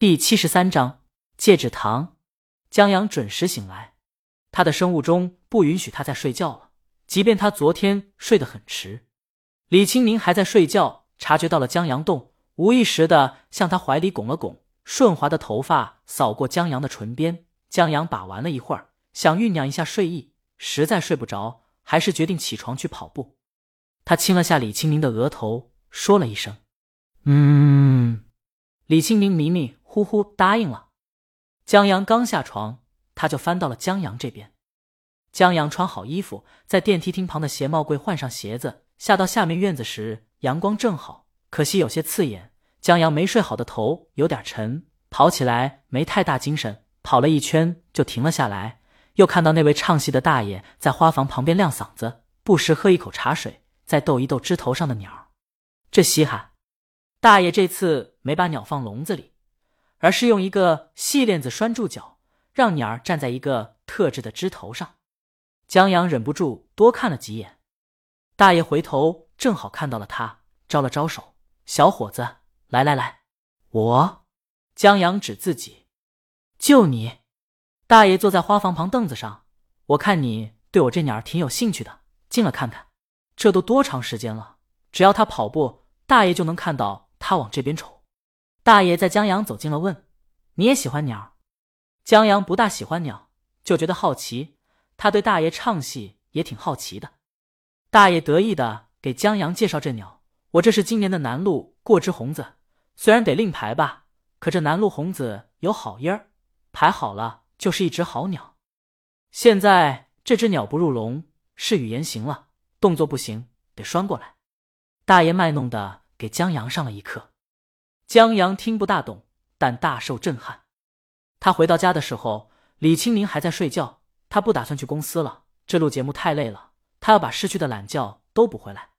第七十三章戒指糖。江阳准时醒来，他的生物钟不允许他再睡觉了，即便他昨天睡得很迟。李清明还在睡觉，察觉到了江阳动，无意识的向他怀里拱了拱，顺滑的头发扫过江阳的唇边。江阳把玩了一会儿，想酝酿一下睡意，实在睡不着，还是决定起床去跑步。他亲了下李清明的额头，说了一声：“嗯。”李清明迷迷呼呼答应了。江阳刚下床，他就翻到了江阳这边。江阳穿好衣服，在电梯厅旁的鞋帽柜换上鞋子，下到下面院子时，阳光正好，可惜有些刺眼。江阳没睡好的头有点沉，跑起来没太大精神，跑了一圈就停了下来。又看到那位唱戏的大爷在花房旁边亮嗓子，不时喝一口茶水，再逗一逗枝头上的鸟，这稀罕。大爷这次没把鸟放笼子里，而是用一个细链子拴住脚，让鸟儿站在一个特制的枝头上。江阳忍不住多看了几眼，大爷回头正好看到了他，招了招手：“小伙子，来来来，我。”江阳指自己：“就你。”大爷坐在花房旁凳子上，我看你对我这鸟儿挺有兴趣的，进来看看。这都多长时间了？只要他跑步，大爷就能看到。他往这边瞅，大爷在江阳走近了，问：“你也喜欢鸟？”江阳不大喜欢鸟，就觉得好奇。他对大爷唱戏也挺好奇的。大爷得意的给江阳介绍这鸟：“我这是今年的南路过枝红子，虽然得另排吧，可这南路红子有好音儿，排好了就是一只好鸟。现在这只鸟不入笼，是语言行了，动作不行，得拴过来。”大爷卖弄的。给江阳上了一课，江阳听不大懂，但大受震撼。他回到家的时候，李清明还在睡觉。他不打算去公司了，这录节目太累了，他要把失去的懒觉都补回来。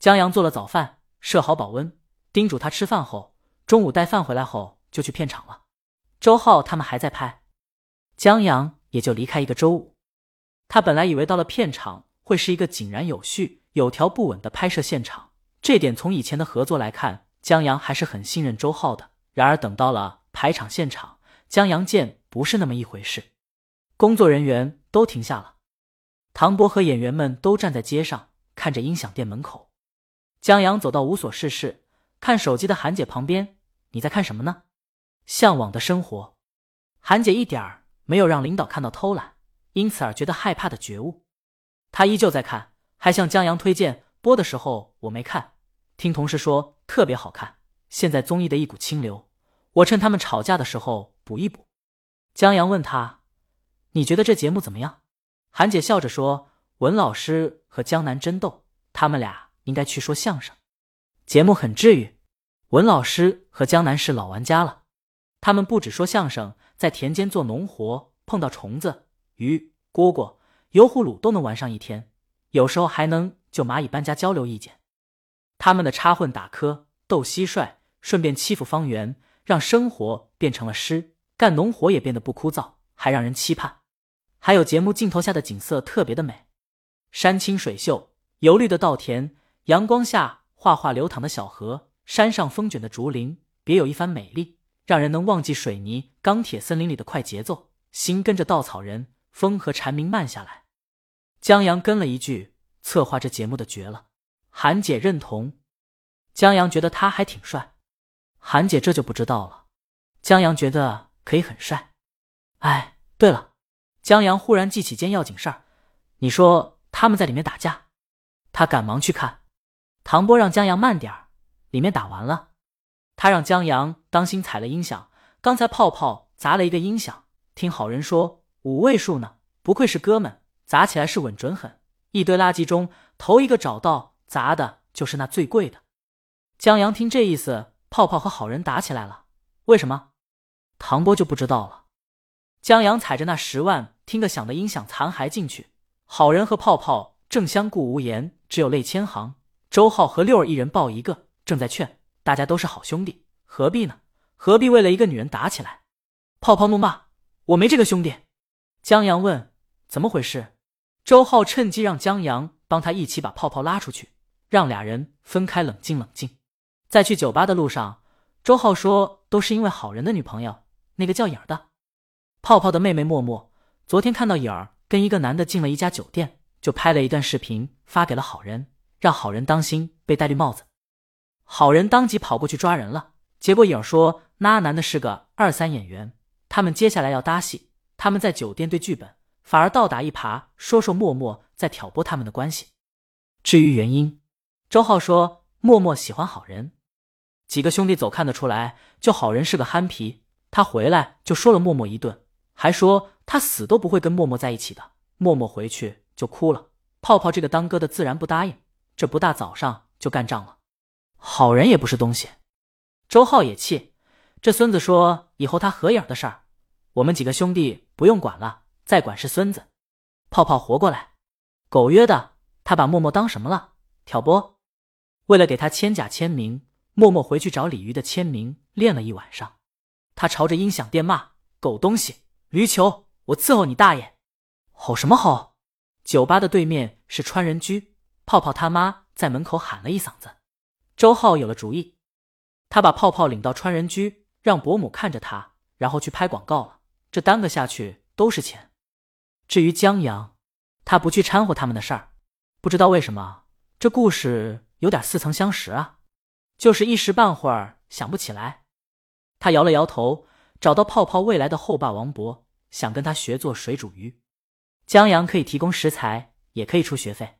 江阳做了早饭，设好保温，叮嘱他吃饭后，中午带饭回来后就去片场了。周浩他们还在拍，江阳也就离开一个周五。他本来以为到了片场会是一个井然有序、有条不紊的拍摄现场。这点从以前的合作来看，江阳还是很信任周浩的。然而等到了排场现场，江阳见不是那么一回事。工作人员都停下了，唐博和演员们都站在街上看着音响店门口。江阳走到无所事事看手机的韩姐旁边：“你在看什么呢？”向往的生活。韩姐一点儿没有让领导看到偷懒，因此而觉得害怕的觉悟。她依旧在看，还向江阳推荐播的时候我没看。听同事说特别好看，现在综艺的一股清流，我趁他们吵架的时候补一补。江阳问他：“你觉得这节目怎么样？”韩姐笑着说：“文老师和江南真逗，他们俩应该去说相声。节目很治愈。文老师和江南是老玩家了，他们不止说相声，在田间做农活，碰到虫子、鱼、蝈蝈、油葫芦都能玩上一天，有时候还能就蚂蚁搬家交流意见。”他们的插混打磕、斗蟋蟀，顺便欺负方圆，让生活变成了诗，干农活也变得不枯燥，还让人期盼。还有节目镜头下的景色特别的美，山清水秀，油绿的稻田，阳光下画画流淌的小河，山上风卷的竹林，别有一番美丽，让人能忘记水泥钢铁森林里的快节奏，心跟着稻草人、风和蝉鸣慢下来。江阳跟了一句：“策划这节目的绝了。”韩姐认同，江阳觉得他还挺帅，韩姐这就不知道了。江阳觉得可以很帅。哎，对了，江阳忽然记起件要紧事儿，你说他们在里面打架，他赶忙去看。唐波让江阳慢点儿，里面打完了。他让江阳当心踩了音响，刚才泡泡砸了一个音响，听好人说五位数呢，不愧是哥们，砸起来是稳准狠。一堆垃圾中头一个找到。砸的就是那最贵的。江阳听这意思，泡泡和好人打起来了。为什么？唐波就不知道了。江阳踩着那十万听个响的音响残骸进去，好人和泡泡正相顾无言，只有泪千行。周浩和六儿一人抱一个，正在劝大家都是好兄弟，何必呢？何必为了一个女人打起来？泡泡怒骂：“我没这个兄弟。”江阳问：“怎么回事？”周浩趁机让江阳帮他一起把泡泡拉出去。让俩人分开冷静冷静。在去酒吧的路上，周浩说：“都是因为好人的女朋友，那个叫影儿的。泡泡的妹妹默默，昨天看到影儿跟一个男的进了一家酒店，就拍了一段视频发给了好人，让好人当心被戴绿帽子。好人当即跑过去抓人了。结果影儿说那男的是个二三演员，他们接下来要搭戏，他们在酒店对剧本，反而倒打一耙，说说默默在挑拨他们的关系。至于原因，周浩说默默喜欢好人。”几个兄弟走看得出来，就好人是个憨皮。他回来就说了默默一顿，还说他死都不会跟默默在一起的。默默回去就哭了。泡泡这个当哥的自然不答应，这不大早上就干仗了。好人也不是东西。周浩也气，这孙子说以后他合影的事儿，我们几个兄弟不用管了，再管是孙子。泡泡活过来，狗约的，他把默默当什么了？挑拨？为了给他签假签名。默默回去找鲤鱼的签名，练了一晚上。他朝着音响店骂：“狗东西，驴球，我伺候你大爷！”吼什么吼？酒吧的对面是川人居，泡泡他妈在门口喊了一嗓子。周浩有了主意，他把泡泡领到川人居，让伯母看着他，然后去拍广告了。这耽搁下去都是钱。至于江阳，他不去掺和他们的事儿。不知道为什么，这故事有点似曾相识啊。就是一时半会儿想不起来，他摇了摇头，找到泡泡未来的后爸王博，想跟他学做水煮鱼。江阳可以提供食材，也可以出学费。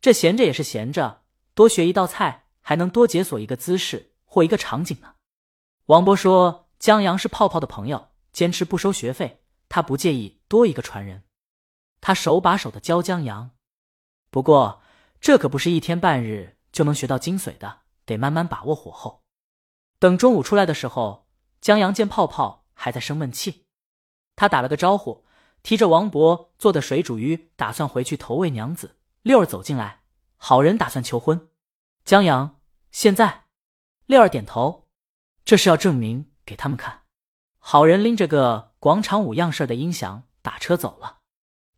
这闲着也是闲着，多学一道菜，还能多解锁一个姿势或一个场景呢。王博说：“江阳是泡泡的朋友，坚持不收学费，他不介意多一个传人。他手把手的教江阳，不过这可不是一天半日就能学到精髓的。”得慢慢把握火候。等中午出来的时候，江阳见泡泡还在生闷气，他打了个招呼，提着王博做的水煮鱼，打算回去投喂娘子。六儿走进来，好人打算求婚。江阳，现在？六儿点头，这是要证明给他们看。好人拎着个广场舞样式的音响打车走了，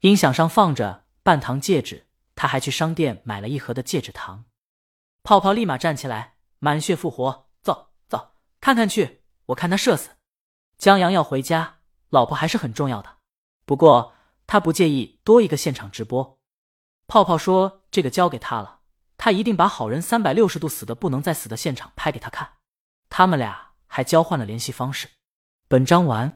音响上放着半糖戒指，他还去商店买了一盒的戒指糖。泡泡立马站起来，满血复活，走走，看看去，我看他射死。江阳要回家，老婆还是很重要的，不过他不介意多一个现场直播。泡泡说：“这个交给他了，他一定把好人三百六十度死的不能再死的现场拍给他看。”他们俩还交换了联系方式。本章完。